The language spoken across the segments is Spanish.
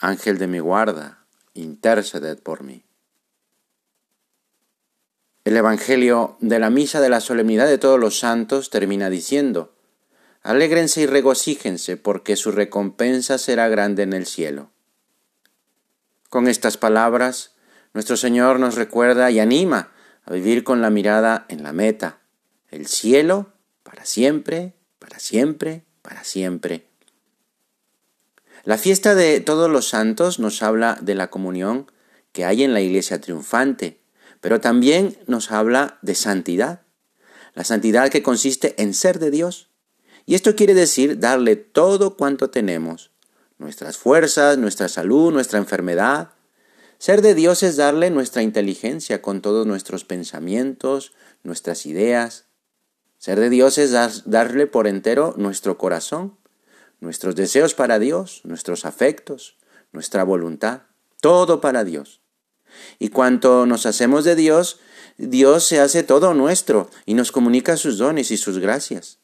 Ángel de mi guarda, interceded por mí. El Evangelio de la Misa de la Solemnidad de Todos los Santos termina diciendo, Alégrense y regocíjense, porque su recompensa será grande en el cielo. Con estas palabras, nuestro Señor nos recuerda y anima a vivir con la mirada en la meta, el cielo para siempre, para siempre, para siempre. La fiesta de todos los santos nos habla de la comunión que hay en la iglesia triunfante, pero también nos habla de santidad. La santidad que consiste en ser de Dios. Y esto quiere decir darle todo cuanto tenemos, nuestras fuerzas, nuestra salud, nuestra enfermedad. Ser de Dios es darle nuestra inteligencia con todos nuestros pensamientos, nuestras ideas. Ser de Dios es darle por entero nuestro corazón, nuestros deseos para Dios, nuestros afectos, nuestra voluntad, todo para Dios. Y cuanto nos hacemos de Dios, Dios se hace todo nuestro y nos comunica sus dones y sus gracias.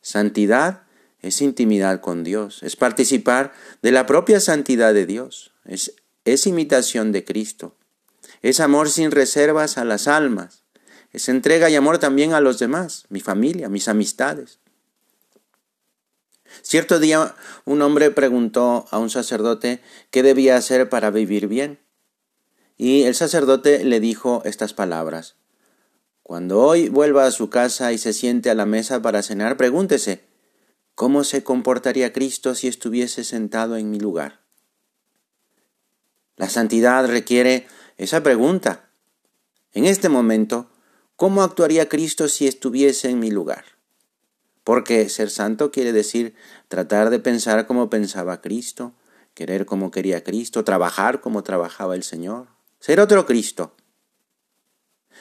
Santidad es intimidad con Dios, es participar de la propia santidad de Dios, es, es imitación de Cristo, es amor sin reservas a las almas, es entrega y amor también a los demás, mi familia, mis amistades. Cierto día un hombre preguntó a un sacerdote qué debía hacer para vivir bien. Y el sacerdote le dijo estas palabras. Cuando hoy vuelva a su casa y se siente a la mesa para cenar, pregúntese, ¿cómo se comportaría Cristo si estuviese sentado en mi lugar? La santidad requiere esa pregunta. En este momento, ¿cómo actuaría Cristo si estuviese en mi lugar? Porque ser santo quiere decir tratar de pensar como pensaba Cristo, querer como quería Cristo, trabajar como trabajaba el Señor, ser otro Cristo.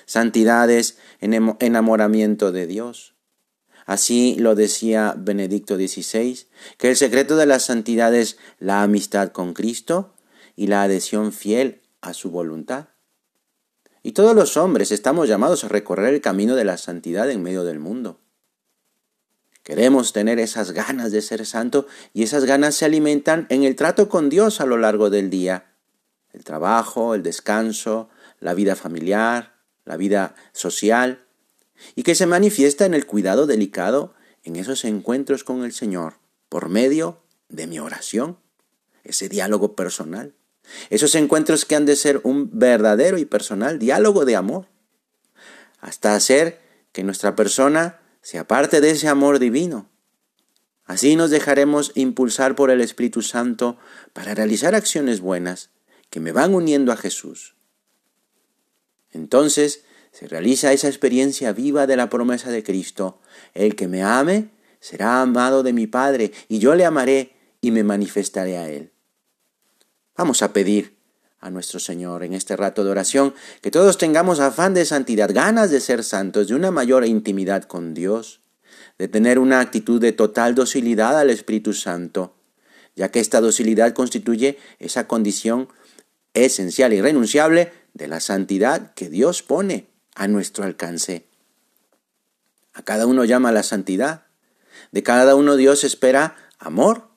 Santidad es enamoramiento de Dios. Así lo decía Benedicto XVI, que el secreto de la santidad es la amistad con Cristo y la adhesión fiel a su voluntad. Y todos los hombres estamos llamados a recorrer el camino de la santidad en medio del mundo. Queremos tener esas ganas de ser santo y esas ganas se alimentan en el trato con Dios a lo largo del día. El trabajo, el descanso, la vida familiar, la vida social, y que se manifiesta en el cuidado delicado en esos encuentros con el Señor por medio de mi oración, ese diálogo personal, esos encuentros que han de ser un verdadero y personal diálogo de amor, hasta hacer que nuestra persona se parte de ese amor divino. Así nos dejaremos impulsar por el Espíritu Santo para realizar acciones buenas que me van uniendo a Jesús. Entonces se realiza esa experiencia viva de la promesa de Cristo. El que me ame será amado de mi Padre, y yo le amaré y me manifestaré a él. Vamos a pedir a nuestro Señor en este rato de oración, que todos tengamos afán de santidad, ganas de ser santos, de una mayor intimidad con Dios, de tener una actitud de total docilidad al Espíritu Santo, ya que esta docilidad constituye esa condición esencial y renunciable de la santidad que Dios pone a nuestro alcance. A cada uno llama la santidad, de cada uno Dios espera amor,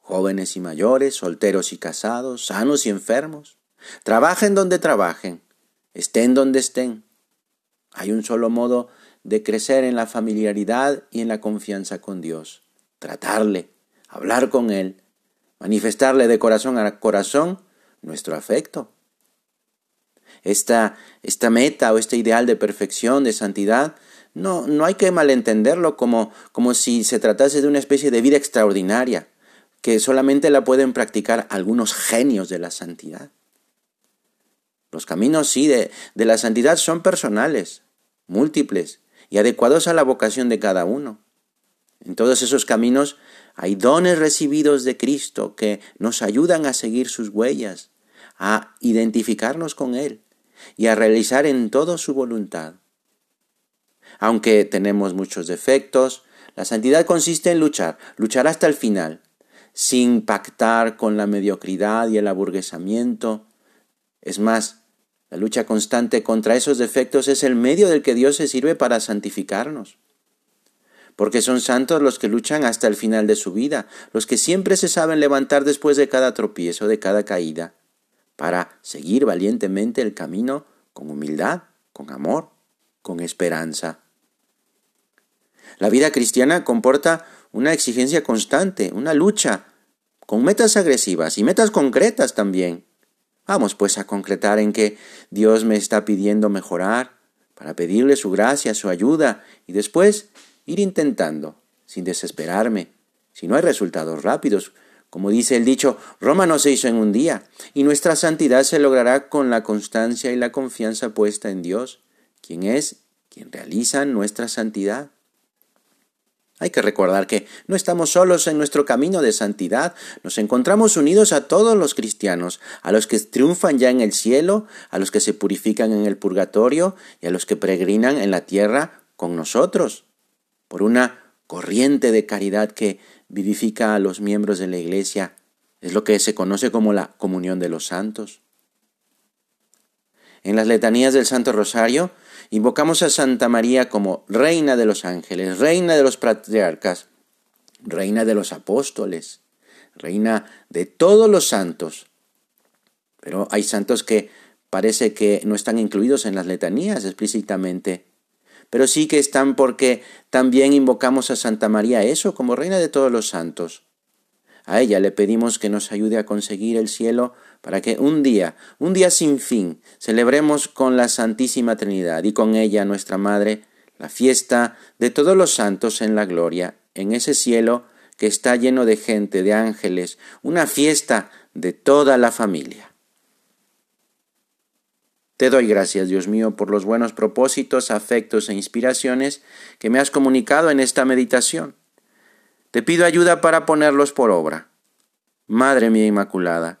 jóvenes y mayores, solteros y casados, sanos y enfermos. Trabajen donde trabajen, estén donde estén. Hay un solo modo de crecer en la familiaridad y en la confianza con Dios. Tratarle, hablar con Él, manifestarle de corazón a corazón nuestro afecto. Esta, esta meta o este ideal de perfección, de santidad, no, no hay que malentenderlo como, como si se tratase de una especie de vida extraordinaria, que solamente la pueden practicar algunos genios de la santidad. Los caminos, sí, de, de la santidad son personales, múltiples y adecuados a la vocación de cada uno. En todos esos caminos hay dones recibidos de Cristo que nos ayudan a seguir sus huellas, a identificarnos con Él y a realizar en todo su voluntad. Aunque tenemos muchos defectos, la santidad consiste en luchar, luchar hasta el final, sin pactar con la mediocridad y el aburguesamiento. Es más, la lucha constante contra esos defectos es el medio del que Dios se sirve para santificarnos. Porque son santos los que luchan hasta el final de su vida, los que siempre se saben levantar después de cada tropiezo, de cada caída, para seguir valientemente el camino con humildad, con amor, con esperanza. La vida cristiana comporta una exigencia constante, una lucha, con metas agresivas y metas concretas también. Vamos pues a concretar en que Dios me está pidiendo mejorar, para pedirle su gracia, su ayuda, y después ir intentando, sin desesperarme. Si no hay resultados rápidos, como dice el dicho, Roma no se hizo en un día, y nuestra santidad se logrará con la constancia y la confianza puesta en Dios, quien es quien realiza nuestra santidad. Hay que recordar que no estamos solos en nuestro camino de santidad, nos encontramos unidos a todos los cristianos, a los que triunfan ya en el cielo, a los que se purifican en el purgatorio y a los que peregrinan en la tierra con nosotros, por una corriente de caridad que vivifica a los miembros de la Iglesia. Es lo que se conoce como la comunión de los santos. En las letanías del Santo Rosario invocamos a Santa María como Reina de los ángeles, Reina de los patriarcas, Reina de los apóstoles, Reina de todos los santos. Pero hay santos que parece que no están incluidos en las letanías explícitamente pero sí que están porque también invocamos a Santa María eso como Reina de todos los santos. A ella le pedimos que nos ayude a conseguir el cielo para que un día, un día sin fin, celebremos con la Santísima Trinidad y con ella, nuestra Madre, la fiesta de todos los santos en la gloria, en ese cielo que está lleno de gente, de ángeles, una fiesta de toda la familia. Te doy gracias, Dios mío, por los buenos propósitos, afectos e inspiraciones que me has comunicado en esta meditación. Te pido ayuda para ponerlos por obra. Madre mía Inmaculada,